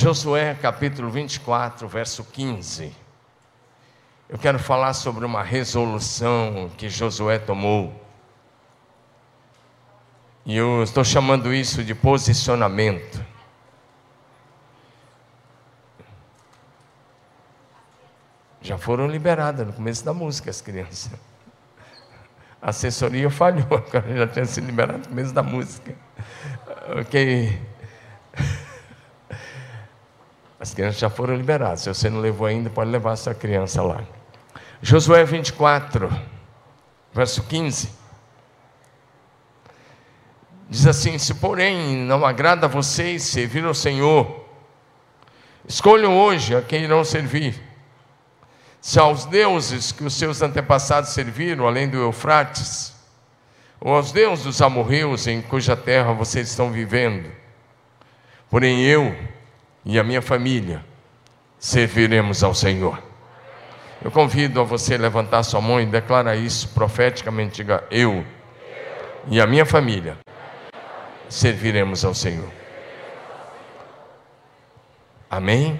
Josué capítulo 24, verso 15. Eu quero falar sobre uma resolução que Josué tomou. E eu estou chamando isso de posicionamento. Já foram liberadas no começo da música as crianças. A assessoria falhou, agora já tinha sido liberado no começo da música. Ok. As crianças já foram liberadas. Se você não levou ainda, pode levar a sua criança lá. Josué 24, verso 15. Diz assim: Se porém não agrada a vocês servir ao Senhor, escolham hoje a quem irão servir se aos deuses que os seus antepassados serviram, além do Eufrates, ou aos deuses dos amorreus em cuja terra vocês estão vivendo. Porém eu e a minha família serviremos ao Senhor. Eu convido a você levantar sua mão e declarar isso profeticamente, diga eu e a minha família serviremos ao Senhor. Amém?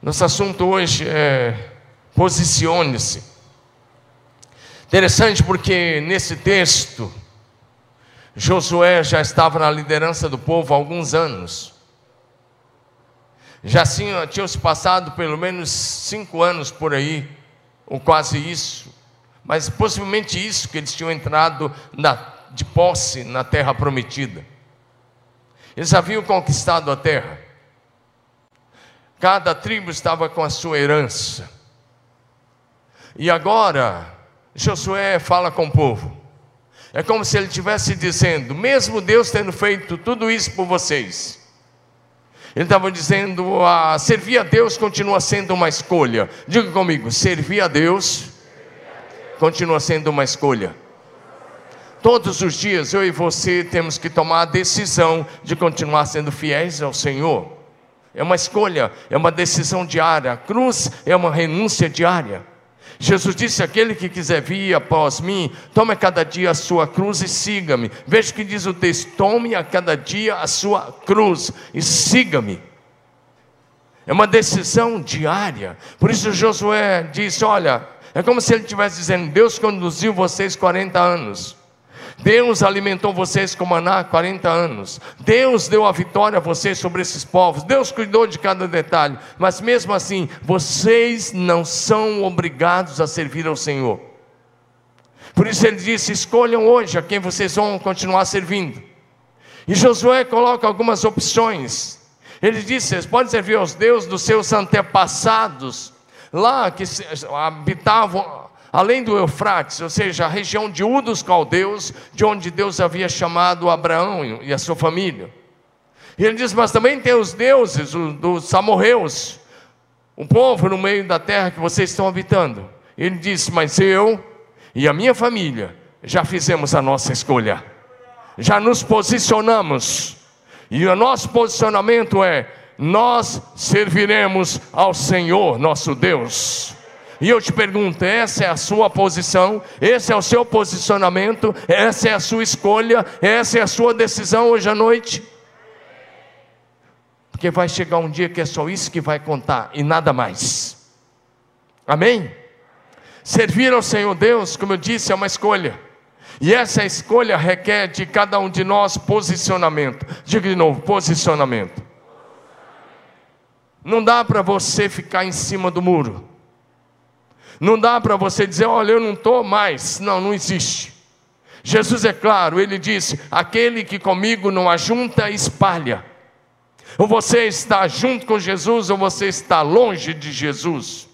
Nosso assunto hoje é posicione-se. Interessante porque nesse texto, Josué já estava na liderança do povo há alguns anos. Já tinham, tinham se passado pelo menos cinco anos por aí, ou quase isso, mas possivelmente isso que eles tinham entrado na, de posse na terra prometida. Eles haviam conquistado a terra. Cada tribo estava com a sua herança. E agora, Josué fala com o povo. É como se ele estivesse dizendo: mesmo Deus tendo feito tudo isso por vocês, ele estava dizendo: a servir a Deus continua sendo uma escolha. Diga comigo: servir a Deus continua sendo uma escolha. Todos os dias eu e você temos que tomar a decisão de continuar sendo fiéis ao Senhor. É uma escolha, é uma decisão diária. A cruz é uma renúncia diária. Jesus disse: Aquele que quiser vir após mim, tome a cada dia a sua cruz e siga-me. Veja o que diz o texto: tome a cada dia a sua cruz e siga-me. É uma decisão diária. Por isso Josué disse: Olha, é como se ele estivesse dizendo: Deus conduziu vocês 40 anos. Deus alimentou vocês com maná há 40 anos. Deus deu a vitória a vocês sobre esses povos. Deus cuidou de cada detalhe. Mas mesmo assim, vocês não são obrigados a servir ao Senhor. Por isso ele disse: escolham hoje a quem vocês vão continuar servindo. E Josué coloca algumas opções. Ele disse: vocês podem servir aos deuses dos seus antepassados, lá que habitavam além do Eufrates, ou seja, a região de U dos caldeus, de onde Deus havia chamado Abraão e a sua família. E ele diz: Mas também tem os deuses dos amorreus, um povo no meio da terra que vocês estão habitando. Ele disse: Mas eu e a minha família já fizemos a nossa escolha, já nos posicionamos, e o nosso posicionamento é: nós serviremos ao Senhor nosso Deus. E eu te pergunto: essa é a sua posição, esse é o seu posicionamento, essa é a sua escolha, essa é a sua decisão hoje à noite? Porque vai chegar um dia que é só isso que vai contar e nada mais. Amém? Servir ao Senhor Deus, como eu disse, é uma escolha. E essa escolha requer de cada um de nós posicionamento. Diga de novo: posicionamento. Não dá para você ficar em cima do muro. Não dá para você dizer, olha, eu não estou mais. Não, não existe. Jesus é claro, ele disse: aquele que comigo não ajunta, espalha. Ou você está junto com Jesus, ou você está longe de Jesus.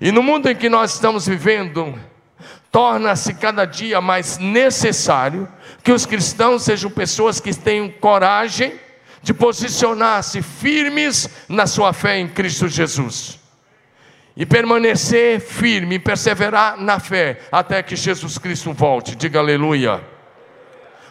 E no mundo em que nós estamos vivendo, torna-se cada dia mais necessário que os cristãos sejam pessoas que tenham coragem de posicionar-se firmes na sua fé em Cristo Jesus e permanecer firme perseverar na fé até que Jesus Cristo volte. Diga aleluia.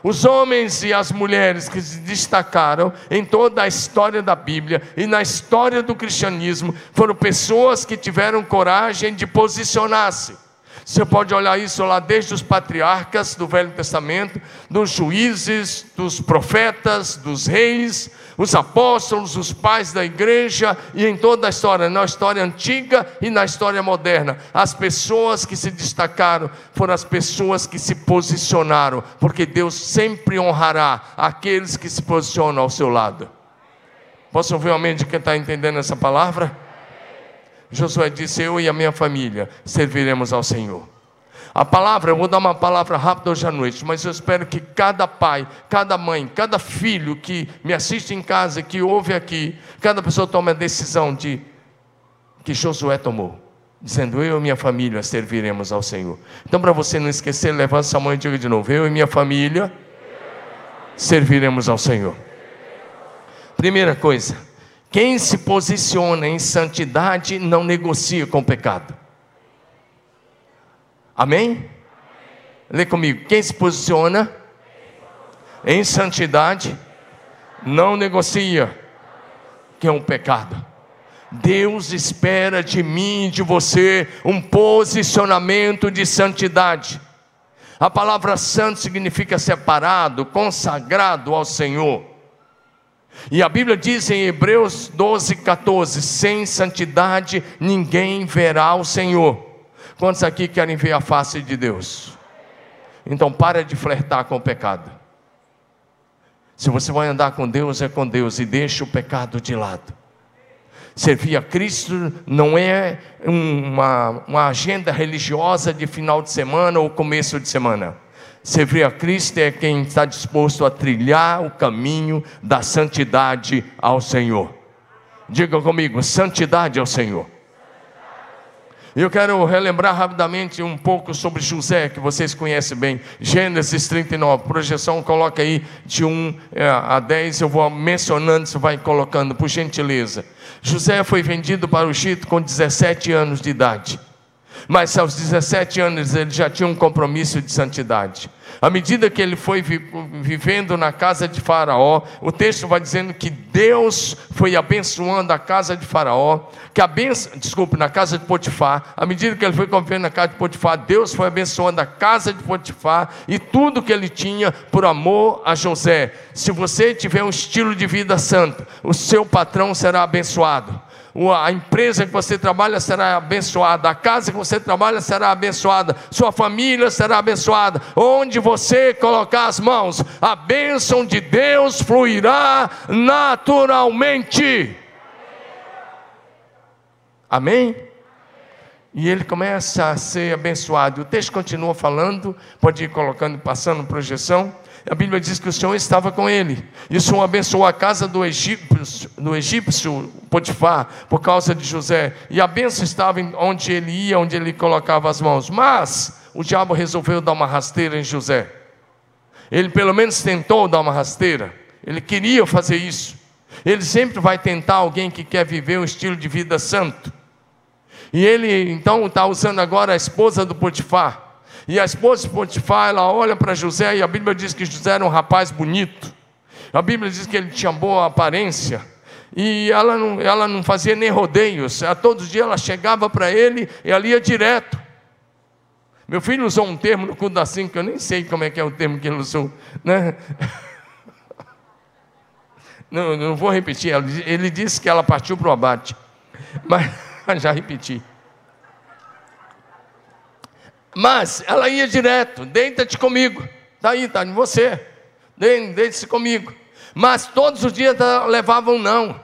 Os homens e as mulheres que se destacaram em toda a história da Bíblia e na história do cristianismo foram pessoas que tiveram coragem de posicionar-se. Você pode olhar isso lá desde os patriarcas do Velho Testamento, dos juízes, dos profetas, dos reis, os apóstolos, os pais da igreja e em toda a história, na história antiga e na história moderna. As pessoas que se destacaram foram as pessoas que se posicionaram, porque Deus sempre honrará aqueles que se posicionam ao seu lado. Posso ouvir um amém de quem está entendendo essa palavra? Josué disse: Eu e a minha família serviremos ao Senhor. A palavra, eu vou dar uma palavra rápida hoje à noite, mas eu espero que cada pai, cada mãe, cada filho que me assiste em casa, que ouve aqui, cada pessoa tome a decisão de que Josué tomou, dizendo: Eu e minha família serviremos ao Senhor. Então, para você não esquecer, levante sua mão e diga de novo: Eu e minha família serviremos ao Senhor. Primeira coisa, quem se posiciona em santidade não negocia com o pecado. Amém? Lê comigo. Quem se posiciona em santidade não negocia que é um pecado. Deus espera de mim e de você um posicionamento de santidade. A palavra santo significa separado, consagrado ao Senhor. E a Bíblia diz em Hebreus 12, 14: sem santidade ninguém verá o Senhor. Quantos aqui querem ver a face de Deus? Então para de flertar com o pecado. Se você vai andar com Deus, é com Deus e deixa o pecado de lado. Servir a Cristo não é uma, uma agenda religiosa de final de semana ou começo de semana. Servir a Cristo é quem está disposto a trilhar o caminho da santidade ao Senhor. Diga comigo: santidade ao Senhor. Eu quero relembrar rapidamente um pouco sobre José, que vocês conhecem bem. Gênesis 39, projeção, coloca aí de 1 é, a 10, eu vou mencionando, você vai colocando, por gentileza. José foi vendido para o Egito com 17 anos de idade. Mas aos 17 anos ele já tinha um compromisso de santidade. À medida que ele foi vivendo na casa de Faraó, o texto vai dizendo que Deus foi abençoando a casa de Faraó, que a benção, desculpe, na casa de Potifar. À medida que ele foi convivendo na casa de Potifar, Deus foi abençoando a casa de Potifar e tudo que ele tinha por amor a José. Se você tiver um estilo de vida santo, o seu patrão será abençoado a empresa que você trabalha será abençoada, a casa que você trabalha será abençoada, sua família será abençoada. Onde você colocar as mãos, a bênção de Deus fluirá naturalmente. Amém? E ele começa a ser abençoado. O texto continua falando, pode ir colocando, passando projeção. A Bíblia diz que o Senhor estava com ele. E o Senhor abençoou a casa do egípcio, do egípcio Potifar por causa de José. E a bênção estava onde ele ia, onde ele colocava as mãos. Mas o diabo resolveu dar uma rasteira em José. Ele pelo menos tentou dar uma rasteira. Ele queria fazer isso. Ele sempre vai tentar alguém que quer viver um estilo de vida santo. E ele então está usando agora a esposa do Potifar e a esposa de Potifar, ela olha para José e a Bíblia diz que José era um rapaz bonito. A Bíblia diz que ele tinha boa aparência. E ela não, ela não fazia nem rodeios. A todos os dias ela chegava para ele e ali ia direto. Meu filho usou um termo no culto da cinco, que eu nem sei como é que é o termo que ele usou. Né? Não, não vou repetir. Ele disse que ela partiu para o abate. Mas já repeti. Mas ela ia direto, deita-te comigo. Está aí, está em você. Deite-se comigo. Mas todos os dias levavam não.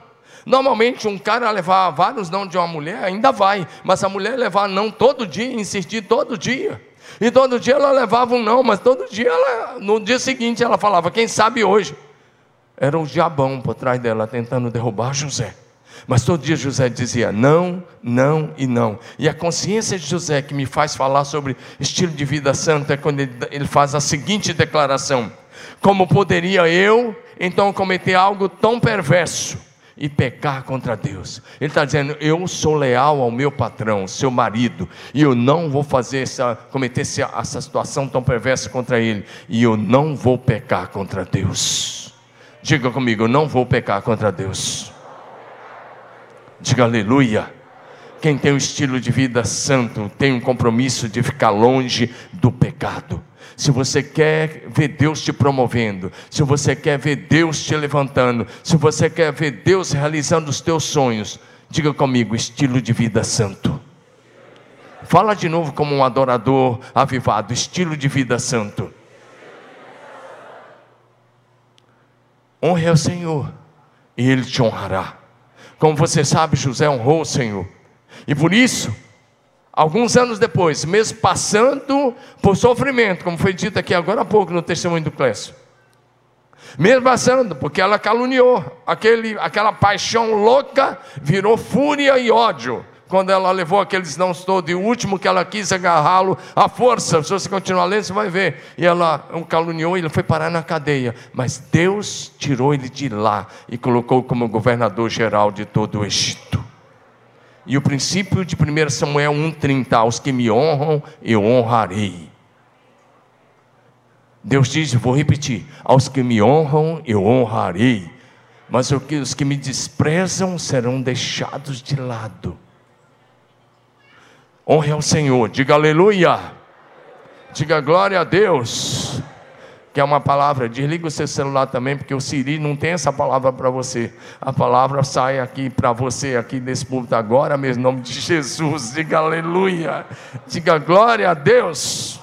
Normalmente um cara levar vários não de uma mulher, ainda vai. Mas a mulher levar não todo dia, insistir todo dia. E todo dia ela levava um não, mas todo dia ela, no dia seguinte ela falava, quem sabe hoje. Era um diabão por trás dela tentando derrubar José. Mas todo dia José dizia não, não e não. E a consciência de José que me faz falar sobre estilo de vida santo é quando ele, faz a seguinte declaração: Como poderia eu então cometer algo tão perverso e pecar contra Deus? Ele está dizendo: Eu sou leal ao meu patrão, seu marido, e eu não vou fazer essa, cometer essa situação tão perversa contra ele, e eu não vou pecar contra Deus. Diga comigo: eu não vou pecar contra Deus. Diga aleluia. Quem tem um estilo de vida santo tem um compromisso de ficar longe do pecado. Se você quer ver Deus te promovendo, se você quer ver Deus te levantando, se você quer ver Deus realizando os teus sonhos, diga comigo: estilo de vida santo. Fala de novo como um adorador avivado, estilo de vida santo. Honre ao Senhor e Ele te honrará. Como você sabe, José honrou o Senhor. E por isso, alguns anos depois, mesmo passando por sofrimento, como foi dito aqui agora há pouco no testemunho do Clécio, mesmo passando, porque ela caluniou, aquele, aquela paixão louca virou fúria e ódio quando ela levou aqueles não todos, e o último que ela quis agarrá-lo à força. Se você continuar lendo, você vai ver. E ela o caluniou e ele foi parar na cadeia. Mas Deus tirou ele de lá e colocou como governador geral de todo o Egito. E o princípio de 1 Samuel 1,30: Aos que me honram, eu honrarei. Deus diz, vou repetir: aos que me honram, eu honrarei. Mas os que me desprezam serão deixados de lado. Honre ao Senhor, diga aleluia, diga glória a Deus. Que é uma palavra, desliga o seu celular também, porque o Siri não tem essa palavra para você. A palavra sai aqui para você, aqui nesse púlpito agora, mesmo em nome de Jesus. Diga aleluia, diga glória a Deus.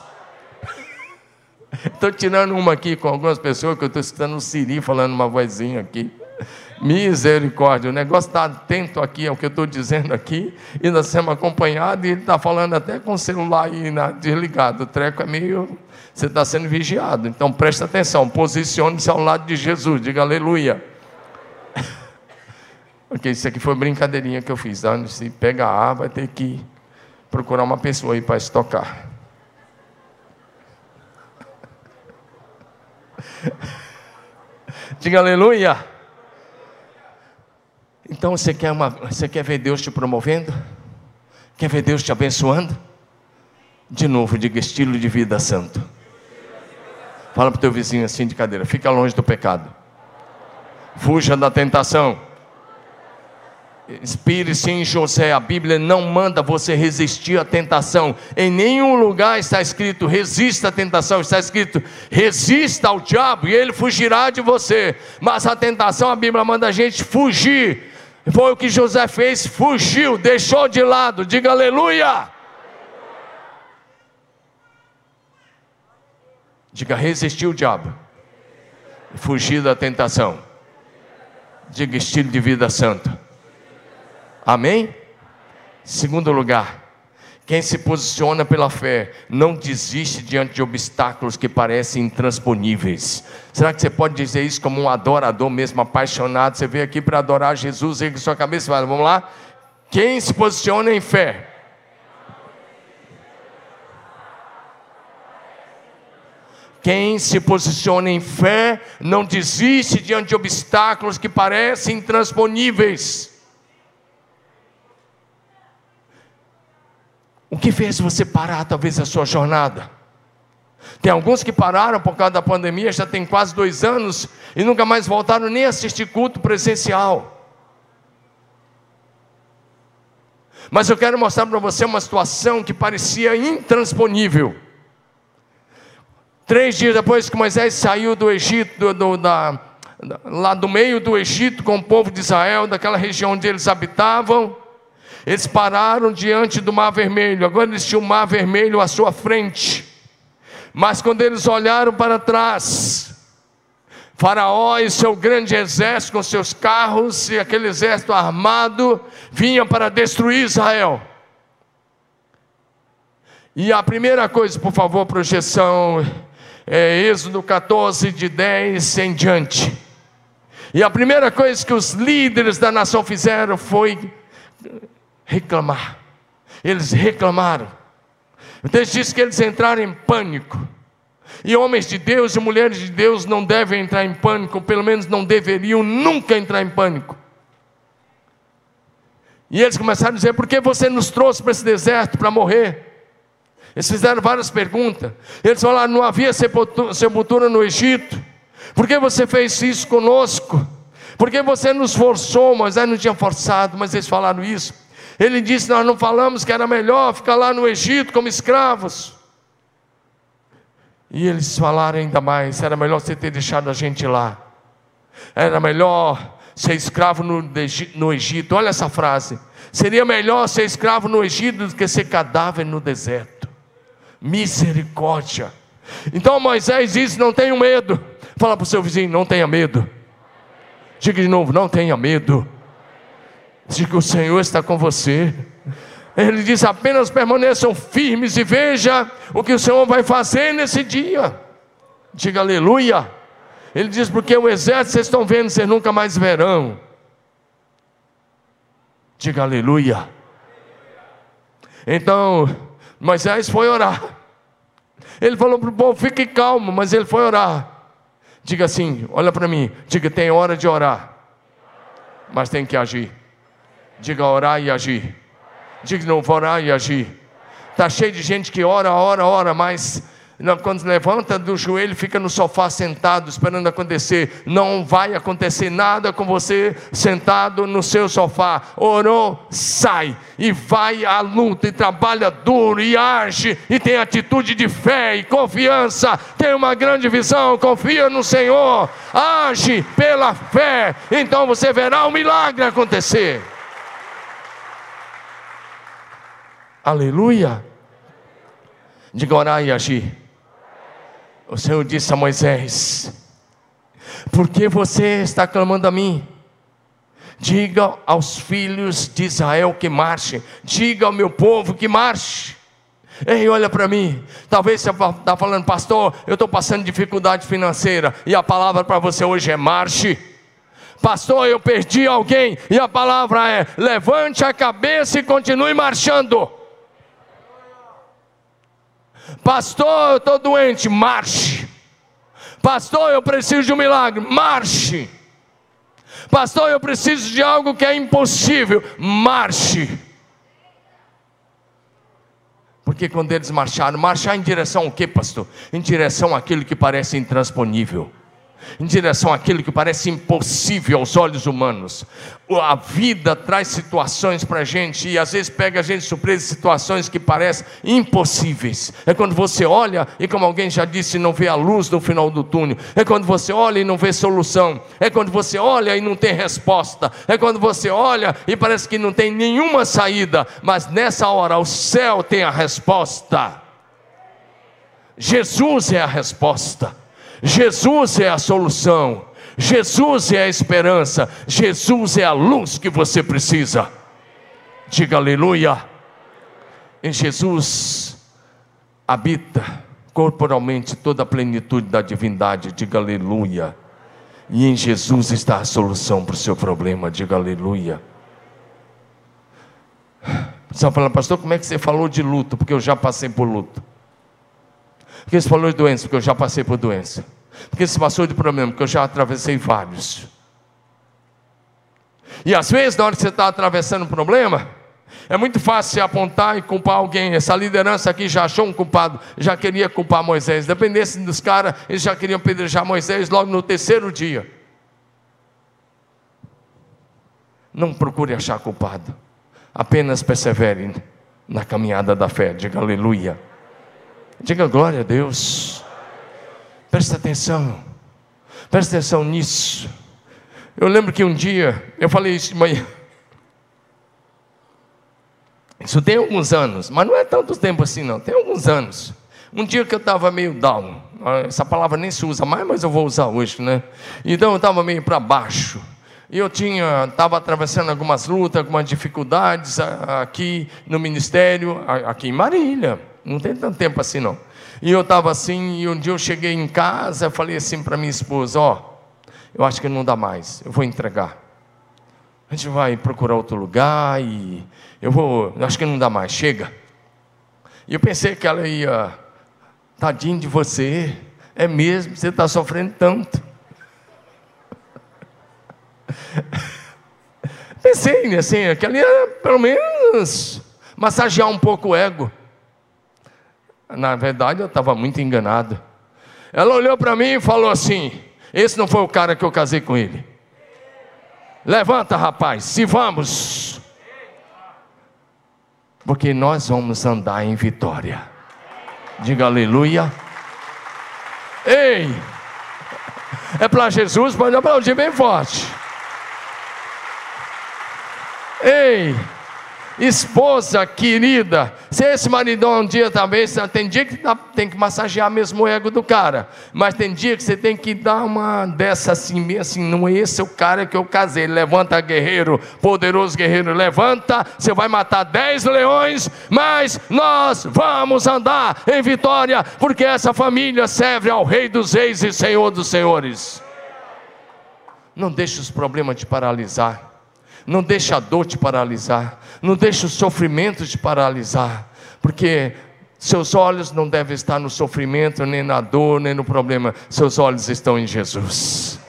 Estou tirando uma aqui com algumas pessoas que eu estou escutando o Siri falando uma vozinha aqui. Misericórdia, o negócio está atento aqui ao que eu estou dizendo aqui, e nós estamos acompanhados, e ele está falando até com o celular aí na, desligado. O treco é meio. Você está sendo vigiado. Então preste atenção, posicione-se ao lado de Jesus, diga aleluia. ok, isso aqui foi brincadeirinha que eu fiz. Tá? Se pega A, vai ter que procurar uma pessoa aí para estocar. Diga aleluia. Então você quer, uma, você quer ver Deus te promovendo? Quer ver Deus te abençoando? De novo, diga estilo de vida santo. Fala para o teu vizinho assim de cadeira: fica longe do pecado, fuja da tentação. Inspire-se em José, a Bíblia não manda você resistir à tentação. Em nenhum lugar está escrito resista à tentação, está escrito resista ao diabo e ele fugirá de você. Mas a tentação, a Bíblia manda a gente fugir foi o que José fez, fugiu, deixou de lado, diga aleluia. Diga resistiu o diabo, fugir da tentação. Diga estilo de vida santo. Amém? Segundo lugar, quem se posiciona pela fé não desiste diante de obstáculos que parecem intransponíveis. Será que você pode dizer isso como um adorador mesmo apaixonado? Você veio aqui para adorar Jesus, e sua cabeça fala: Vamos lá? Quem se posiciona em fé? Quem se posiciona em fé não desiste diante de obstáculos que parecem intransponíveis. O que fez você parar, talvez, a sua jornada? Tem alguns que pararam por causa da pandemia, já tem quase dois anos, e nunca mais voltaram nem assistir culto presencial. Mas eu quero mostrar para você uma situação que parecia intransponível. Três dias depois que Moisés saiu do Egito, do, do, da, lá do meio do Egito com o povo de Israel, daquela região onde eles habitavam, eles pararam diante do Mar Vermelho, agora eles tinham o Mar Vermelho à sua frente. Mas quando eles olharam para trás, Faraó e seu grande exército com seus carros e aquele exército armado vinha para destruir Israel. E a primeira coisa, por favor, projeção, é Êxodo 14, de 10 em diante. E a primeira coisa que os líderes da nação fizeram foi reclamar. Eles reclamaram. O texto diz que eles entraram em pânico. E homens de Deus e mulheres de Deus não devem entrar em pânico, pelo menos não deveriam nunca entrar em pânico. E eles começaram a dizer: por que você nos trouxe para esse deserto para morrer? Eles fizeram várias perguntas. Eles falaram: não havia sepultura no Egito. Por que você fez isso conosco? Por que você nos forçou? Moisés não tinha forçado, mas eles falaram isso. Ele disse: Nós não falamos que era melhor ficar lá no Egito como escravos. E eles falaram ainda mais: era melhor você ter deixado a gente lá. Era melhor ser escravo no, no Egito. Olha essa frase. Seria melhor ser escravo no Egito do que ser cadáver no deserto. Misericórdia. Então Moisés diz: não tenha medo. Fala para o seu vizinho: não tenha medo. Diga de novo: não tenha medo. Diga: o Senhor está com você. Ele diz: apenas permaneçam firmes e veja o que o Senhor vai fazer nesse dia. Diga aleluia. Ele diz: porque o exército vocês estão vendo, vocês nunca mais verão. Diga aleluia. Então, Moisés foi orar. Ele falou para o povo: fique calmo, mas ele foi orar. Diga assim: olha para mim, diga, tem hora de orar, mas tem que agir. Diga orar e agir. Diga não, orar e agir. Está cheio de gente que ora, ora, ora, mas quando levanta do joelho, fica no sofá sentado, esperando acontecer. Não vai acontecer nada com você sentado no seu sofá. Orou, sai e vai à luta e trabalha duro e age e tem atitude de fé e confiança. Tem uma grande visão, confia no Senhor, age pela fé. Então você verá o milagre acontecer. Aleluia. Diga orar e. O Senhor disse a Moisés: Por que você está clamando a mim? Diga aos filhos de Israel que marchem. Diga ao meu povo que marche. Ei, olha para mim. Talvez você está falando, pastor, eu estou passando dificuldade financeira. E a palavra para você hoje é marche. Pastor, eu perdi alguém. E a palavra é: levante a cabeça e continue marchando. Pastor, eu estou doente, marche. Pastor, eu preciso de um milagre, marche. Pastor, eu preciso de algo que é impossível, marche. Porque quando eles marcharam, marchar em direção ao que, pastor? Em direção àquilo que parece intransponível em direção àquilo que parece impossível aos olhos humanos. A vida traz situações para a gente e às vezes pega a gente surpresa situações que parecem impossíveis. É quando você olha e, como alguém já disse, não vê a luz no final do túnel. É quando você olha e não vê solução. É quando você olha e não tem resposta. É quando você olha e parece que não tem nenhuma saída. Mas nessa hora o céu tem a resposta. Jesus é a resposta. Jesus é a solução, Jesus é a esperança, Jesus é a luz que você precisa. Diga aleluia. Em Jesus habita corporalmente toda a plenitude da divindade, diga aleluia. E em Jesus está a solução para o seu problema, diga aleluia. Você falar, pastor, como é que você falou de luto? Porque eu já passei por luto. Porque você falou de doença? Porque eu já passei por doença. Porque você passou de problema? Porque eu já atravessei vários. E às vezes, na hora que você está atravessando um problema, é muito fácil você apontar e culpar alguém. Essa liderança aqui já achou um culpado, já queria culpar Moisés. Dependesse dos caras, eles já queriam pedrejar Moisés logo no terceiro dia. Não procure achar culpado, apenas persevere na caminhada da fé. Diga aleluia. Diga glória a Deus. Presta atenção. Presta atenção nisso. Eu lembro que um dia, eu falei isso de manhã. Isso tem alguns anos, mas não é tanto tempo assim não, tem alguns anos. Um dia que eu estava meio down, essa palavra nem se usa mais, mas eu vou usar hoje, né? Então eu estava meio para baixo. E eu tinha, estava atravessando algumas lutas, algumas dificuldades aqui no ministério, aqui em Marília. Não tem tanto tempo assim não. E eu estava assim, e um dia eu cheguei em casa, eu falei assim para minha esposa: Ó, oh, eu acho que não dá mais, eu vou entregar. A gente vai procurar outro lugar e eu vou, eu acho que não dá mais, chega. E eu pensei que ela ia, tadinho de você, é mesmo, você está sofrendo tanto. Pensei assim, que ia pelo menos massagear um pouco o ego. Na verdade, eu estava muito enganado. Ela olhou para mim e falou assim: Esse não foi o cara que eu casei com ele. Levanta, rapaz, se vamos. Porque nós vamos andar em vitória. Diga aleluia. Ei! É para Jesus, pode aplaudir bem forte. Ei! Esposa querida, se esse maridão um dia talvez, tem dia que tem que massagear mesmo o ego do cara, mas tem dia que você tem que dar uma dessa assim, assim, não é esse o cara que eu casei, levanta guerreiro, poderoso guerreiro, levanta, você vai matar dez leões, mas nós vamos andar em vitória, porque essa família serve ao rei dos reis e senhor dos senhores. Não deixe os problemas te paralisar. Não deixe a dor te paralisar. Não deixe o sofrimento te paralisar. Porque seus olhos não devem estar no sofrimento, nem na dor, nem no problema. Seus olhos estão em Jesus.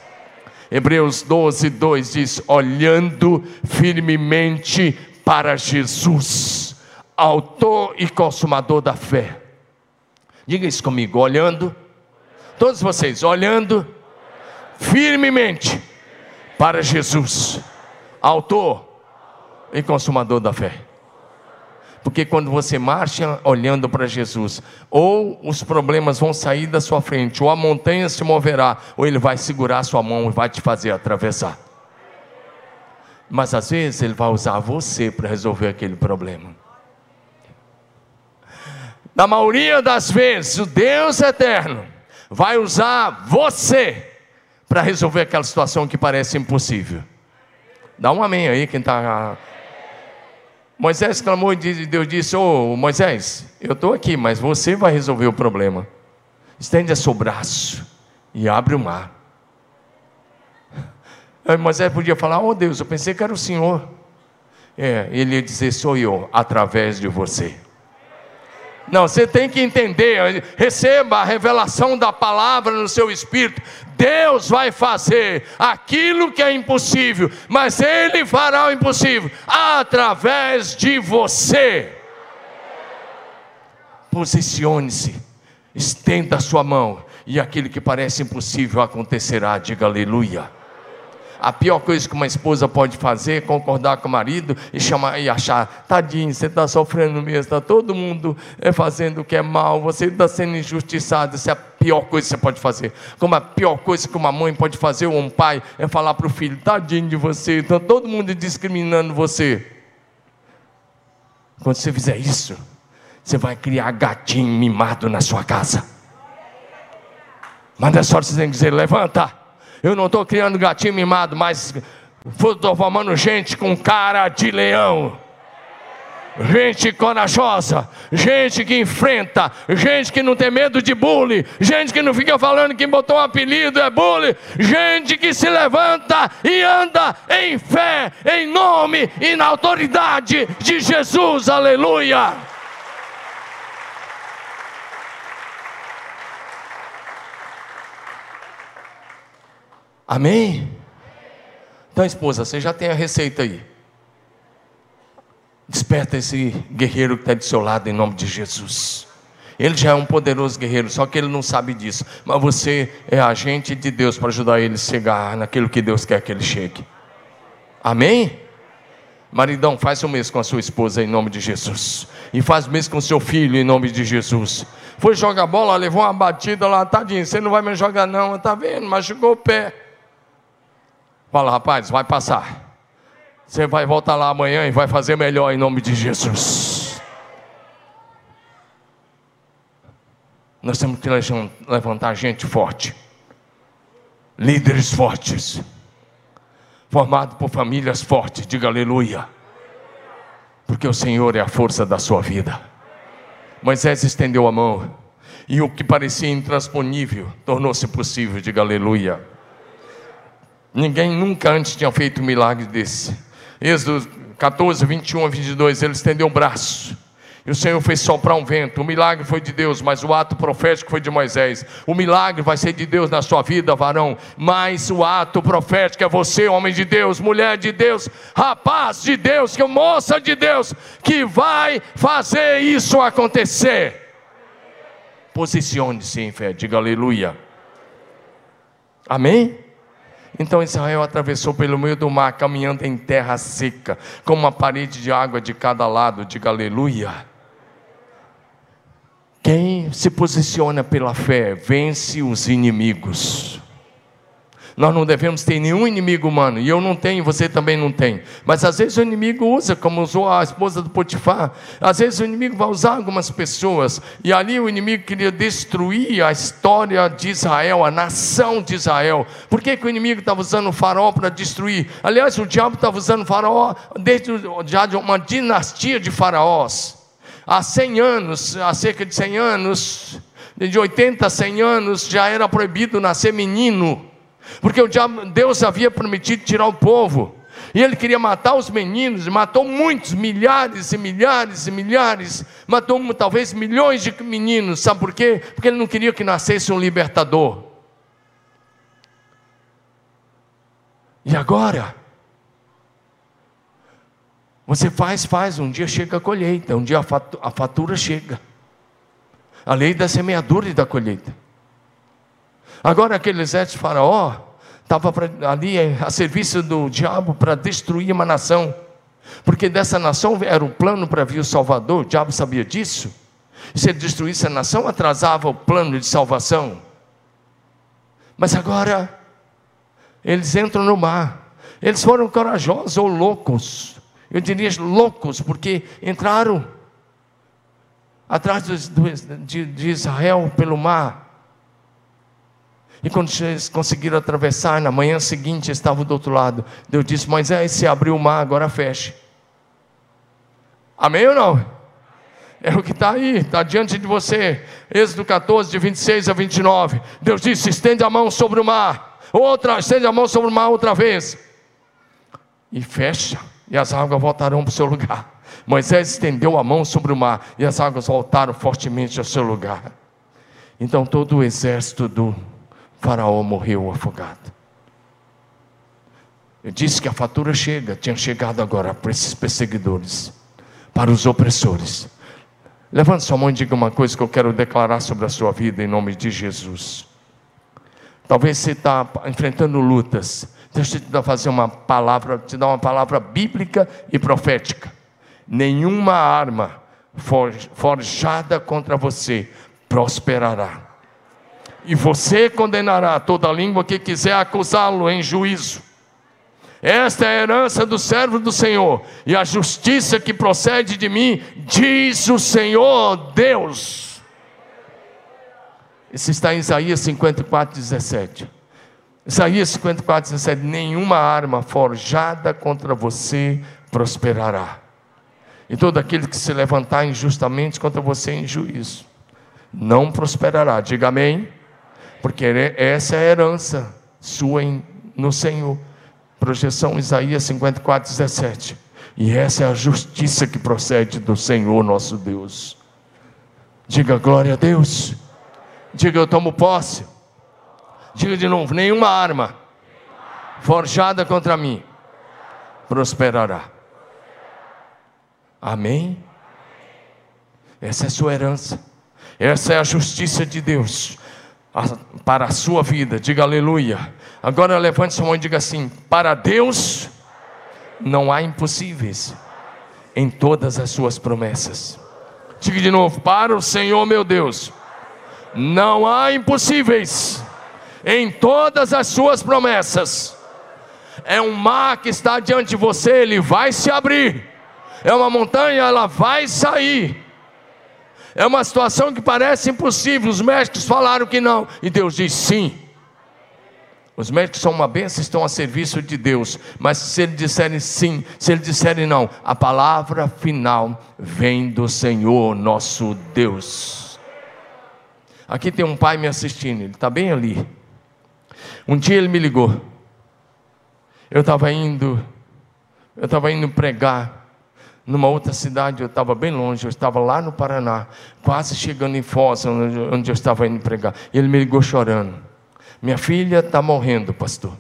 Hebreus 12, 2 diz: olhando firmemente para Jesus, Autor e Consumador da fé. Diga isso comigo, olhando, todos vocês, olhando firmemente para Jesus autor e consumador da fé. Porque quando você marcha olhando para Jesus, ou os problemas vão sair da sua frente, ou a montanha se moverá, ou ele vai segurar a sua mão e vai te fazer atravessar. Mas às vezes ele vai usar você para resolver aquele problema. Na maioria das vezes, o Deus eterno vai usar você para resolver aquela situação que parece impossível. Dá um amém aí, quem está. Moisés clamou e Deus disse: Ô oh, Moisés, eu estou aqui, mas você vai resolver o problema. Estende seu braço e abre o mar. Aí Moisés podia falar: Oh Deus, eu pensei que era o Senhor. É, ele ia dizer: Sou eu, através de você. Não, você tem que entender, receba a revelação da palavra no seu espírito. Deus vai fazer aquilo que é impossível, mas Ele fará o impossível através de você. Posicione-se, estenda a sua mão, e aquilo que parece impossível acontecerá. Diga aleluia. A pior coisa que uma esposa pode fazer é concordar com o marido e chamar e achar, tadinho, você está sofrendo mesmo, está todo mundo é, fazendo o que é mal, você está sendo injustiçado. Isso é a pior coisa que você pode fazer. Como a pior coisa que uma mãe pode fazer ou um pai é falar para o filho, tadinho de você, está todo mundo discriminando você. Quando você fizer isso, você vai criar gatinho mimado na sua casa. Mas nessa hora você tem que dizer: levanta eu não estou criando gatinho mimado, mas estou formando gente com cara de leão. Gente corajosa, gente que enfrenta, gente que não tem medo de bullying, gente que não fica falando que botou um apelido é bullying, gente que se levanta e anda em fé, em nome e na autoridade de Jesus, aleluia. Amém? Então, esposa, você já tem a receita aí. Desperta esse guerreiro que está do seu lado em nome de Jesus. Ele já é um poderoso guerreiro, só que ele não sabe disso. Mas você é agente de Deus para ajudar ele a chegar naquilo que Deus quer que ele chegue. Amém? Maridão, faz o mesmo com a sua esposa em nome de Jesus. E faz o mesmo com o seu filho em nome de Jesus. Foi jogar bola, levou uma batida lá, tadinho, você não vai me jogar não, tá vendo? Machucou o pé. Fala, rapaz, vai passar. Você vai voltar lá amanhã e vai fazer melhor em nome de Jesus. Nós temos que levantar gente forte, líderes fortes, formado por famílias fortes. Diga aleluia, porque o Senhor é a força da sua vida. Moisés estendeu a mão e o que parecia intransponível tornou-se possível. Diga aleluia. Ninguém nunca antes tinha feito um milagre desse. Êxodo 14, 21 a 22, ele estendeu o braço. E o Senhor fez soprar um vento. O milagre foi de Deus, mas o ato profético foi de Moisés. O milagre vai ser de Deus na sua vida, varão. Mas o ato profético é você, homem de Deus, mulher de Deus, rapaz de Deus, que moça de Deus, que vai fazer isso acontecer. Posicione-se em fé, diga aleluia. Amém? Então Israel atravessou pelo meio do mar, caminhando em terra seca, com uma parede de água de cada lado. Diga aleluia. Quem se posiciona pela fé vence os inimigos. Nós não devemos ter nenhum inimigo humano, e eu não tenho, você também não tem. Mas às vezes o inimigo usa, como usou a esposa do Potifar, às vezes o inimigo vai usar algumas pessoas, e ali o inimigo queria destruir a história de Israel, a nação de Israel. Por que, que o inimigo estava usando o faraó para destruir? Aliás, o diabo estava usando o faraó desde já de uma dinastia de faraós. Há 100 anos, há cerca de 100 anos, de 80 a 100 anos, já era proibido nascer menino. Porque Deus havia prometido tirar o povo. E ele queria matar os meninos, matou muitos, milhares e milhares e milhares, matou talvez milhões de meninos, sabe por quê? Porque ele não queria que nascesse um libertador. E agora? Você faz, faz, um dia chega a colheita, um dia a fatura chega. A lei da semeadura e da colheita. Agora aquele exército de faraó estava ali eh, a serviço do diabo para destruir uma nação. Porque dessa nação era o plano para vir o Salvador, o diabo sabia disso. Se ele destruísse a nação, atrasava o plano de salvação. Mas agora, eles entram no mar. Eles foram corajosos ou loucos. Eu diria loucos, porque entraram atrás de, de Israel pelo mar. E quando eles conseguiram atravessar, na manhã seguinte estavam do outro lado. Deus disse: Moisés, se abriu o mar, agora feche. Amém ou não? É o que está aí, está diante de você. Êxodo 14, de 26 a 29. Deus disse: estende a mão sobre o mar. Outra, estende a mão sobre o mar outra vez. E fecha, e as águas voltarão para o seu lugar. Moisés estendeu a mão sobre o mar, e as águas voltaram fortemente ao seu lugar. Então todo o exército do Faraó morreu afogado. Eu disse que a fatura chega, tinha chegado agora para esses perseguidores, para os opressores. Levante sua mão e diga uma coisa que eu quero declarar sobre a sua vida em nome de Jesus. Talvez você está enfrentando lutas. Eu te dar fazer uma palavra, te dar uma palavra bíblica e profética. Nenhuma arma forjada contra você prosperará e você condenará toda língua que quiser acusá-lo em juízo. Esta é a herança do servo do Senhor, e a justiça que procede de mim, diz o Senhor Deus. Isso está em Isaías 54, 17. Isaías 54, 17: Nenhuma arma forjada contra você prosperará, e todo aquele que se levantar injustamente contra você em juízo, não prosperará. Diga amém porque essa é a herança sua em, no Senhor. Projeção Isaías 54, 17. E essa é a justiça que procede do Senhor nosso Deus. Diga glória a Deus. Diga eu tomo posse. Diga de novo: nenhuma arma forjada contra mim prosperará. Amém? Essa é a sua herança. Essa é a justiça de Deus para a sua vida. Diga aleluia. Agora levante sua mão e diga assim: Para Deus não há impossíveis em todas as suas promessas. Diga de novo: Para o Senhor meu Deus, não há impossíveis em todas as suas promessas. É um mar que está diante de você, ele vai se abrir. É uma montanha, ela vai sair. É uma situação que parece impossível. Os médicos falaram que não, e Deus diz sim. Os médicos são uma bênção, estão a serviço de Deus, mas se eles disserem sim, se eles disserem não, a palavra final vem do Senhor nosso Deus. Aqui tem um pai me assistindo, ele está bem ali. Um dia ele me ligou. Eu estava indo, eu estava indo pregar numa outra cidade, eu estava bem longe, eu estava lá no Paraná, quase chegando em Foz, onde eu estava indo pregar. Ele me ligou chorando. Minha filha está morrendo, pastor.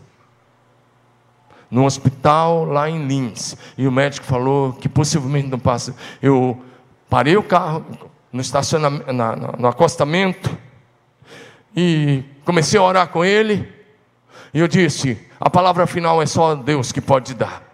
No hospital lá em Lins. E o médico falou que possivelmente não passa. Eu parei o carro no estacionamento, no acostamento e comecei a orar com ele. E eu disse: a palavra final é só Deus que pode dar.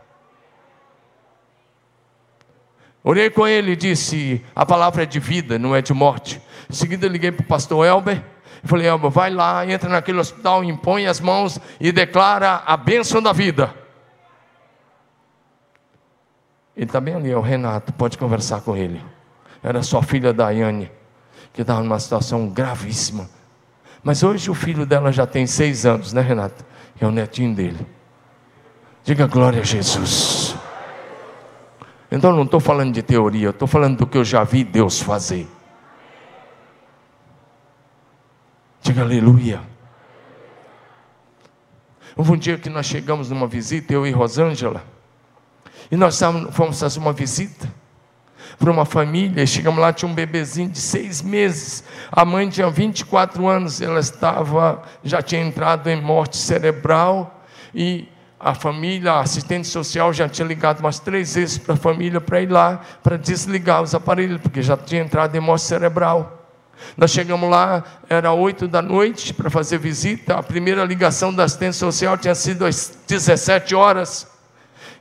Orei com ele e disse: a palavra é de vida, não é de morte. Em seguida, liguei para o pastor Elber. falei: Elber, vai lá, entra naquele hospital, impõe as mãos e declara a bênção da vida. Ele está bem ali, é o Renato, pode conversar com ele. Era sua filha Daiane, que estava numa situação gravíssima. Mas hoje o filho dela já tem seis anos, né, Renato? É o netinho dele. Diga glória a Jesus. Então não estou falando de teoria, estou falando do que eu já vi Deus fazer. Diga aleluia. Houve um dia que nós chegamos numa visita, eu e Rosângela. E nós fomos fazer uma visita para uma família. Chegamos lá, tinha um bebezinho de seis meses. A mãe tinha 24 anos, ela estava, já tinha entrado em morte cerebral. E a família, a assistente social já tinha ligado umas três vezes para a família para ir lá, para desligar os aparelhos, porque já tinha entrado em morte cerebral. Nós chegamos lá, era oito da noite para fazer visita. A primeira ligação da assistente social tinha sido às 17 horas.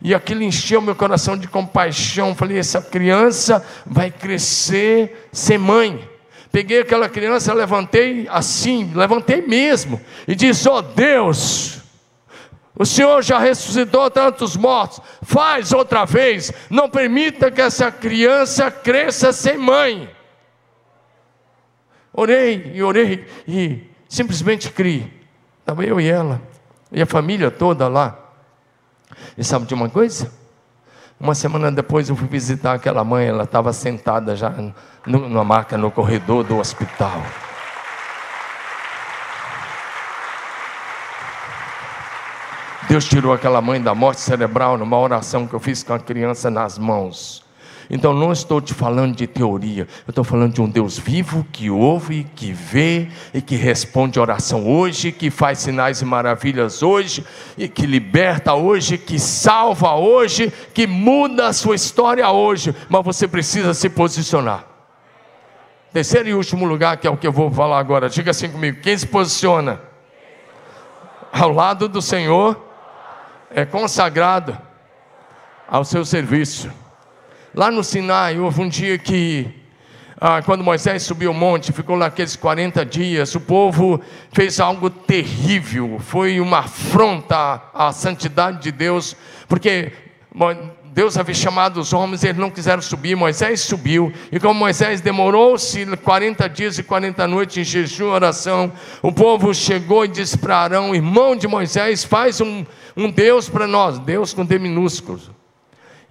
E aquilo encheu meu coração de compaixão. Falei: essa criança vai crescer sem mãe. Peguei aquela criança, levantei assim, levantei mesmo, e disse: Ó oh Deus, o Senhor já ressuscitou tantos mortos, faz outra vez, não permita que essa criança cresça sem mãe. Orei e orei e simplesmente criei. Estava eu e ela, e a família toda lá. E sabe de uma coisa? Uma semana depois eu fui visitar aquela mãe, ela estava sentada já numa maca no corredor do hospital. Deus tirou aquela mãe da morte cerebral numa oração que eu fiz com a criança nas mãos. Então não estou te falando de teoria, eu estou falando de um Deus vivo que ouve, que vê e que responde oração hoje, que faz sinais e maravilhas hoje, e que liberta hoje, que salva hoje, que muda a sua história hoje, mas você precisa se posicionar. Terceiro e último lugar, que é o que eu vou falar agora, diga assim comigo: quem se posiciona ao lado do Senhor é consagrado ao seu serviço. Lá no Sinai, houve um dia que, ah, quando Moisés subiu o monte, ficou lá aqueles 40 dias, o povo fez algo terrível, foi uma afronta à santidade de Deus, porque Deus havia chamado os homens, eles não quiseram subir, Moisés subiu, e como Moisés demorou-se 40 dias e 40 noites em jejum e oração, o povo chegou e disse para Arão, irmão de Moisés, faz um, um Deus para nós, Deus com D minúsculo.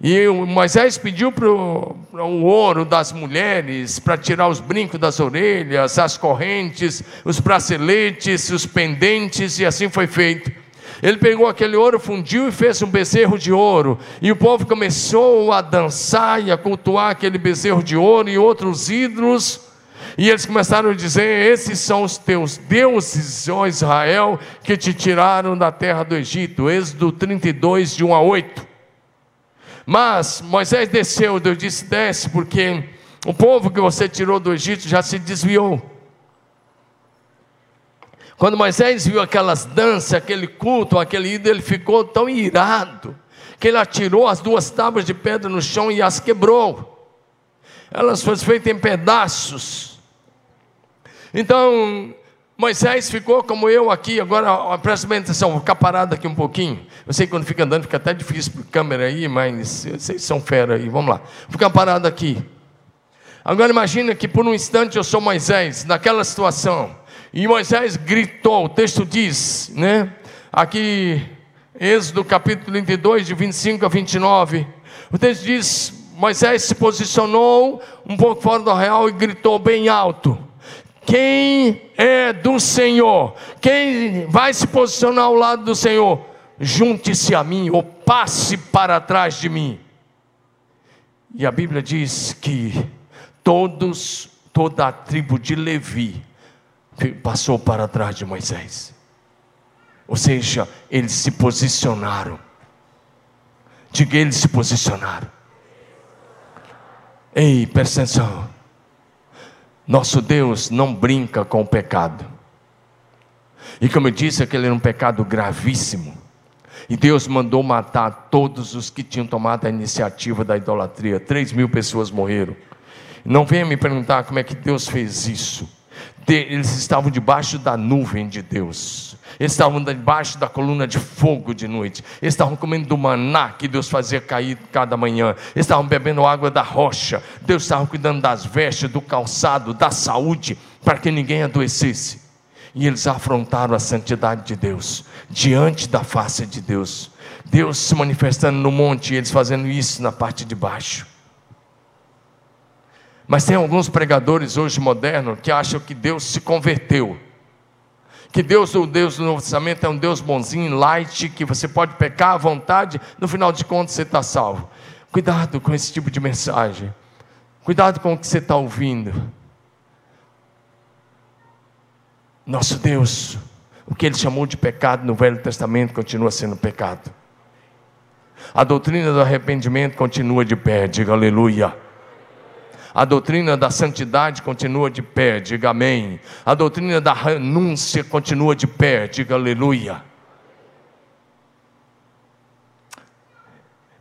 E Moisés pediu para o ouro das mulheres, para tirar os brincos das orelhas, as correntes, os braceletes, os pendentes, e assim foi feito. Ele pegou aquele ouro, fundiu e fez um bezerro de ouro. E o povo começou a dançar e a cultuar aquele bezerro de ouro e outros ídolos. E eles começaram a dizer: Esses são os teus deuses, ó Israel, que te tiraram da terra do Egito. Êxodo 32, de 1 a 8. Mas Moisés desceu, Deus disse: desce, porque o povo que você tirou do Egito já se desviou. Quando Moisés viu aquelas danças, aquele culto, aquele ídolo, ele ficou tão irado que ele atirou as duas tábuas de pedra no chão e as quebrou. Elas foram feitas em pedaços. Então, Moisés ficou como eu aqui, agora presta bem atenção, vou ficar parado aqui um pouquinho. Eu sei que quando fica andando fica até difícil para a câmera aí, mas vocês são fera aí, vamos lá. Vou ficar parado aqui. Agora imagina que por um instante eu sou Moisés, naquela situação. E Moisés gritou, o texto diz, né? Aqui, Êxodo capítulo 32, de 25 a 29. O texto diz: Moisés se posicionou um pouco fora do real e gritou bem alto. Quem é do Senhor, quem vai se posicionar ao lado do Senhor, junte-se a mim ou passe para trás de mim. E a Bíblia diz que todos, toda a tribo de Levi passou para trás de Moisés. Ou seja, eles se posicionaram. Diga, eles se posicionaram. Ei, presta atenção. Nosso Deus não brinca com o pecado. E como eu disse, aquele era um pecado gravíssimo. E Deus mandou matar todos os que tinham tomado a iniciativa da idolatria. Três mil pessoas morreram. Não venha me perguntar como é que Deus fez isso. Eles estavam debaixo da nuvem de Deus. Eles estavam debaixo da coluna de fogo de noite. Eles estavam comendo do maná que Deus fazia cair cada manhã. Eles estavam bebendo água da rocha. Deus estava cuidando das vestes, do calçado, da saúde, para que ninguém adoecesse. E eles afrontaram a santidade de Deus, diante da face de Deus. Deus se manifestando no monte e eles fazendo isso na parte de baixo. Mas tem alguns pregadores hoje modernos que acham que Deus se converteu. Que Deus, o Deus do Novo Testamento, é um Deus bonzinho, light, que você pode pecar à vontade, no final de contas você está salvo. Cuidado com esse tipo de mensagem. Cuidado com o que você está ouvindo. Nosso Deus, o que ele chamou de pecado no Velho Testamento continua sendo pecado. A doutrina do arrependimento continua de pé, diga aleluia. A doutrina da santidade continua de pé, diga amém. A doutrina da renúncia continua de pé, diga aleluia.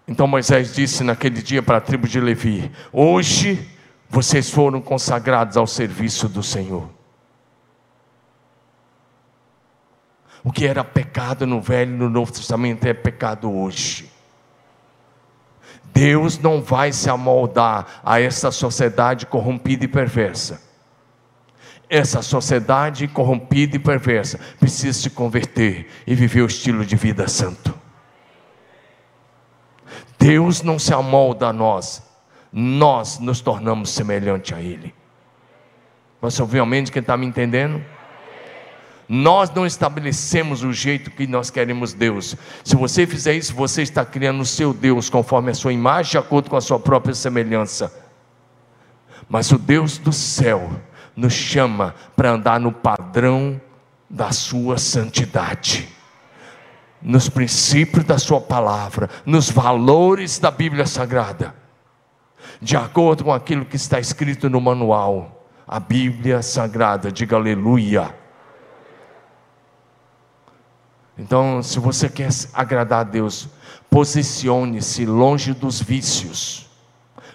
Então Moisés disse naquele dia para a tribo de Levi: Hoje vocês foram consagrados ao serviço do Senhor. O que era pecado no Velho e no Novo Testamento é pecado hoje. Deus não vai se amoldar a essa sociedade corrompida e perversa. Essa sociedade corrompida e perversa precisa se converter e viver o estilo de vida santo. Deus não se amolda a nós, nós nos tornamos semelhante a Ele. Você ouviu amém de quem está me entendendo? Nós não estabelecemos o jeito que nós queremos Deus. Se você fizer isso, você está criando o seu Deus conforme a sua imagem, de acordo com a sua própria semelhança. Mas o Deus do céu nos chama para andar no padrão da sua santidade, nos princípios da sua palavra, nos valores da Bíblia Sagrada, de acordo com aquilo que está escrito no manual, a Bíblia Sagrada, diga aleluia. Então, se você quer agradar a Deus, posicione-se longe dos vícios,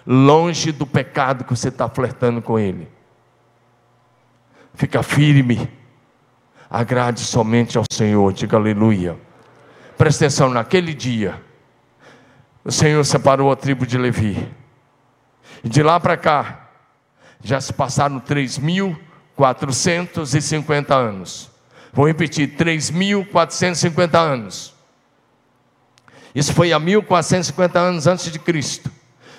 longe do pecado que você está flertando com Ele. Fica firme, agrade somente ao Senhor, diga aleluia. Presta atenção, naquele dia, o Senhor separou a tribo de Levi, e de lá para cá, já se passaram 3.450 anos. Vou repetir: 3.450 anos. Isso foi há 1.450 anos antes de Cristo.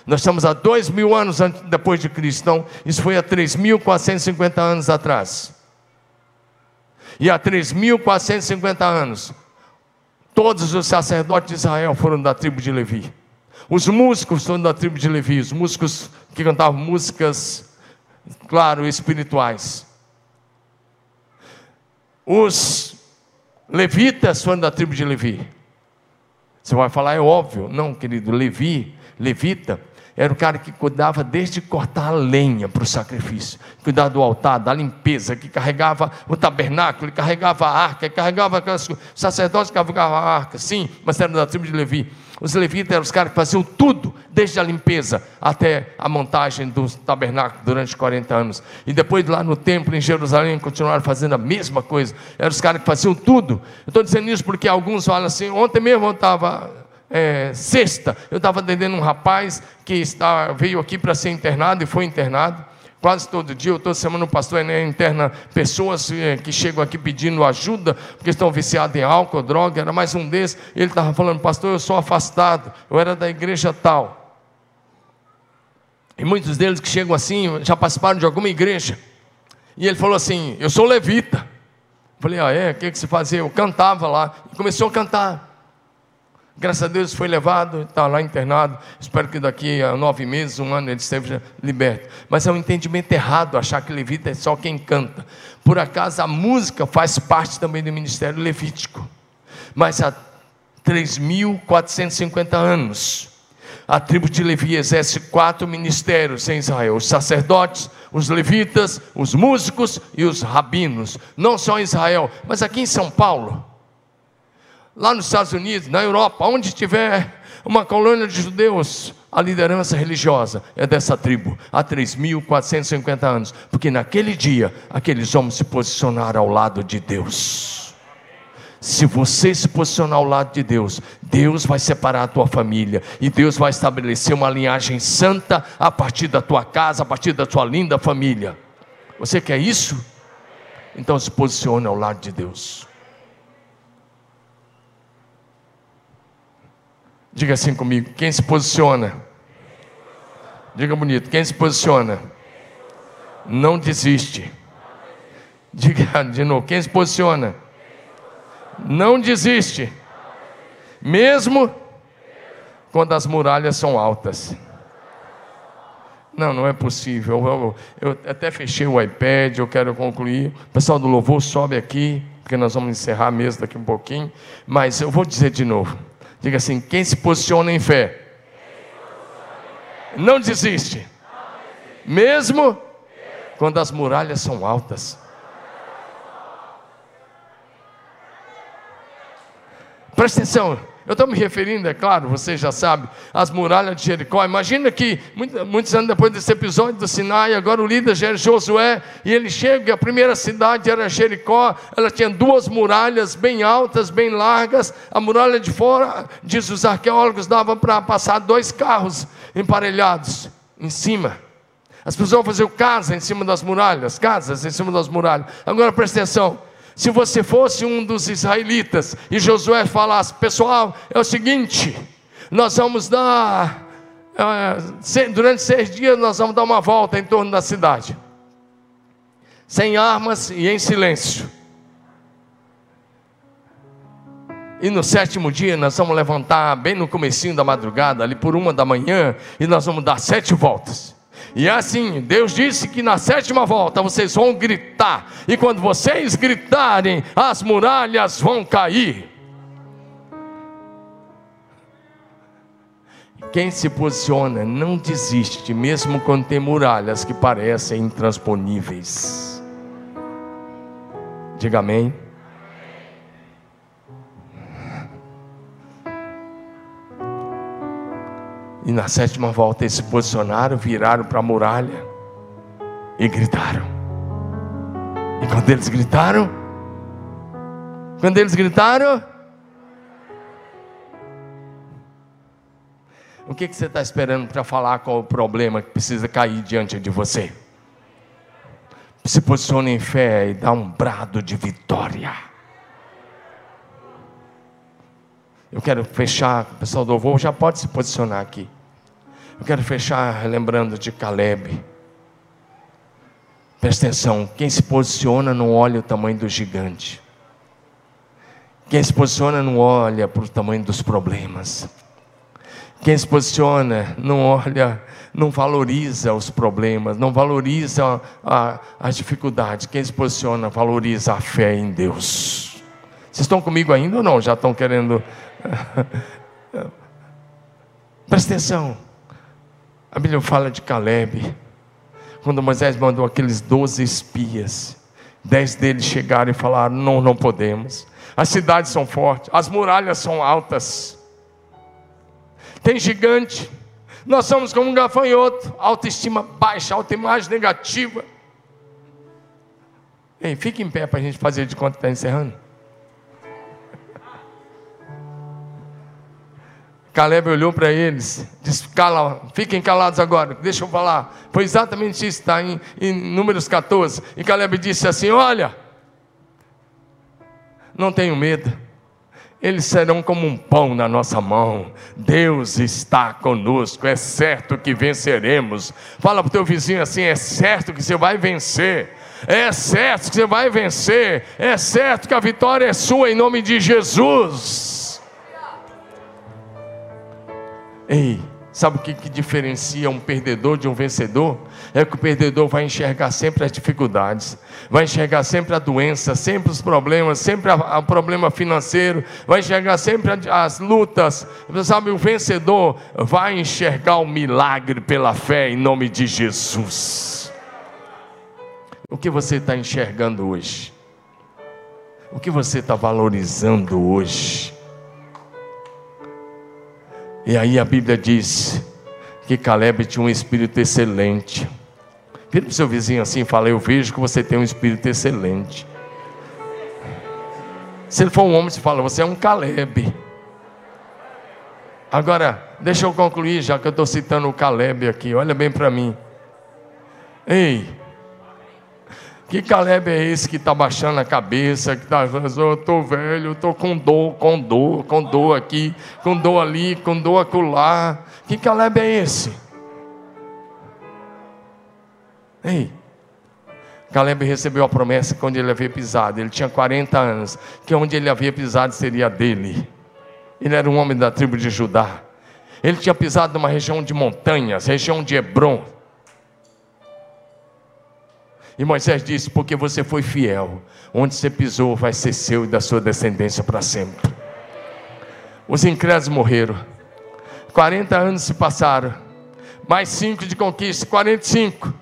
Nós estamos há dois mil anos depois de Cristo. Então, isso foi há 3.450 anos atrás. E há 3.450 anos, todos os sacerdotes de Israel foram da tribo de Levi. Os músicos foram da tribo de Levi, os músicos que cantavam músicas, claro, espirituais. Os levitas foram da tribo de Levi. Você vai falar, é óbvio. Não, querido, Levi, levita, era o cara que cuidava desde cortar a lenha para o sacrifício, cuidar do altar, da limpeza, que carregava o tabernáculo, carregava a arca, carregava aquelas sacerdotes que carregavam a arca, sim, mas era da tribo de Levi. Os levitas eram os caras que faziam tudo, desde a limpeza até a montagem do tabernáculo durante 40 anos. E depois lá no templo em Jerusalém continuaram fazendo a mesma coisa. Eram os caras que faziam tudo. Eu estou dizendo isso porque alguns falam assim, ontem mesmo eu estava é, sexta, eu estava atendendo um rapaz que está, veio aqui para ser internado e foi internado quase todo dia, toda semana o pastor né, interna pessoas eh, que chegam aqui pedindo ajuda, porque estão viciados em álcool, droga, era mais um desses, ele estava falando, pastor, eu sou afastado, eu era da igreja tal. E muitos deles que chegam assim, já participaram de alguma igreja. E ele falou assim, eu sou levita. Falei, ah é, o que, que você fazia? Eu cantava lá, e começou a cantar. Graças a Deus foi levado, está lá internado. Espero que daqui a nove meses, um ano, ele esteja liberto. Mas é um entendimento errado achar que levita é só quem canta. Por acaso a música faz parte também do ministério levítico. Mas há 3.450 anos, A tribo de Levi exerce quatro ministérios em Israel: os sacerdotes, os levitas, os músicos e os rabinos. Não só em Israel, mas aqui em São Paulo, lá nos Estados Unidos, na Europa, onde tiver uma colônia de judeus, a liderança religiosa é dessa tribo há 3.450 anos, porque naquele dia aqueles homens se posicionaram ao lado de Deus. Se você se posicionar ao lado de Deus, Deus vai separar a tua família e Deus vai estabelecer uma linhagem santa a partir da tua casa, a partir da tua linda família. Você quer isso? Então se posicione ao lado de Deus. Diga assim comigo: quem se posiciona? Diga bonito: quem se posiciona? Não desiste. Diga de novo: quem se posiciona? não desiste, mesmo quando as muralhas são altas. Não, não é possível. Eu, eu, eu, até fechei o iPad, eu quero concluir. O pessoal do louvor sobe aqui, porque nós vamos encerrar mesmo daqui um pouquinho. Mas eu vou dizer de novo. Diga assim: quem se posiciona em fé, não desiste, mesmo quando as muralhas são altas. Presta atenção, eu estou me referindo, é claro, você já sabe, às muralhas de Jericó. Imagina que muitos anos depois desse episódio do Sinai, agora o líder é Josué, e ele chega, a primeira cidade era Jericó, ela tinha duas muralhas bem altas, bem largas. A muralha de fora, diz os arqueólogos, dava para passar dois carros emparelhados em cima. As pessoas faziam casa em cima das muralhas, casas em cima das muralhas. Agora presta atenção. Se você fosse um dos israelitas e Josué falasse, pessoal, é o seguinte, nós vamos dar, é, durante seis dias, nós vamos dar uma volta em torno da cidade, sem armas e em silêncio. E no sétimo dia nós vamos levantar bem no comecinho da madrugada, ali por uma da manhã, e nós vamos dar sete voltas. E é assim, Deus disse que na sétima volta vocês vão gritar, e quando vocês gritarem, as muralhas vão cair. Quem se posiciona não desiste, mesmo quando tem muralhas que parecem intransponíveis. Diga amém. E na sétima volta eles se posicionaram, viraram para a muralha e gritaram. E quando eles gritaram, quando eles gritaram, o que, que você está esperando para falar qual o problema que precisa cair diante de você? Se posicione em fé e dá um brado de vitória. Eu quero fechar, o pessoal do voo já pode se posicionar aqui. Eu quero fechar lembrando de Caleb. Presta atenção, quem se posiciona não olha o tamanho do gigante. Quem se posiciona não olha para o tamanho dos problemas. Quem se posiciona não olha, não valoriza os problemas, não valoriza a, a dificuldade. Quem se posiciona valoriza a fé em Deus. Vocês estão comigo ainda ou não? Já estão querendo. Presta atenção. A Bíblia fala de Caleb. Quando Moisés mandou aqueles doze espias, dez deles chegaram e falaram: Não, não podemos. As cidades são fortes, as muralhas são altas. Tem gigante. Nós somos como um gafanhoto, autoestima baixa, autoimagem negativa. Ei, fique em pé para a gente fazer de conta que está encerrando. Caleb olhou para eles, disse: Cala, fiquem calados agora, deixa eu falar. Foi exatamente isso, está em, em Números 14. E Caleb disse assim: Olha, não tenho medo, eles serão como um pão na nossa mão. Deus está conosco, é certo que venceremos. Fala para o teu vizinho assim: é certo que você vai vencer. É certo que você vai vencer. É certo que a vitória é sua em nome de Jesus. Ei, Sabe o que, que diferencia um perdedor de um vencedor? É que o perdedor vai enxergar sempre as dificuldades, vai enxergar sempre a doença, sempre os problemas, sempre o problema financeiro, vai enxergar sempre as lutas. Sabe, o vencedor vai enxergar o milagre pela fé em nome de Jesus. O que você está enxergando hoje? O que você está valorizando hoje? E aí a Bíblia diz que Caleb tinha um espírito excelente. Vira para o seu vizinho assim e fala: Eu vejo que você tem um espírito excelente. Se ele for um homem, você fala: Você é um Caleb. Agora, deixa eu concluir, já que eu estou citando o Caleb aqui, olha bem para mim. Ei, que Caleb é esse que está baixando a cabeça, que está eu estou velho, estou com dor, com dor, com dor aqui, com dor ali, com dor acolá. Que Caleb é esse? Ei, Caleb recebeu a promessa que onde ele havia pisado, ele tinha 40 anos, que onde ele havia pisado seria dele. Ele era um homem da tribo de Judá. Ele tinha pisado numa região de montanhas, região de Hebron. E Moisés disse: Porque você foi fiel, onde você pisou vai ser seu e da sua descendência para sempre. Os incrédulos morreram, 40 anos se passaram, mais 5 de conquista, 45.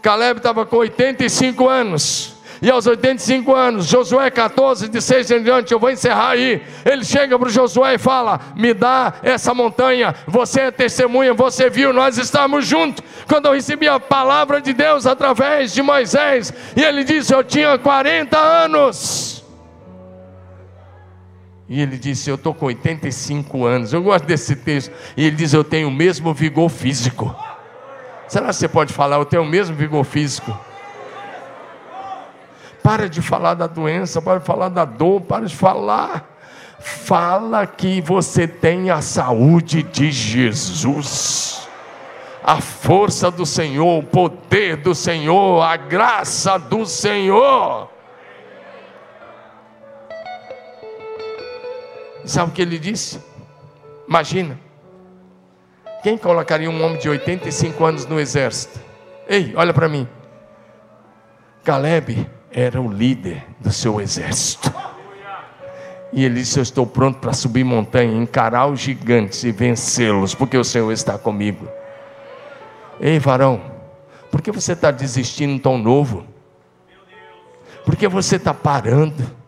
Caleb estava com 85 anos. E aos 85 anos, Josué 14, de 6 em diante, eu vou encerrar aí. Ele chega para Josué e fala: Me dá essa montanha, você é testemunha, você viu, nós estamos juntos. Quando eu recebi a palavra de Deus através de Moisés, e ele disse: Eu tinha 40 anos. E ele disse: Eu estou com 85 anos. Eu gosto desse texto. E ele diz: Eu tenho o mesmo vigor físico. Será que você pode falar? Eu tenho o mesmo vigor físico. Para de falar da doença, para de falar da dor, para de falar. Fala que você tem a saúde de Jesus, a força do Senhor, o poder do Senhor, a graça do Senhor. Sabe o que ele disse? Imagina, quem colocaria um homem de 85 anos no exército? Ei, olha para mim. Caleb era o líder do seu exército. E ele disse: Eu estou pronto para subir montanha, encarar os gigantes e vencê-los, porque o Senhor está comigo. Ei, varão, por que você está desistindo tão novo? Por que você está parando?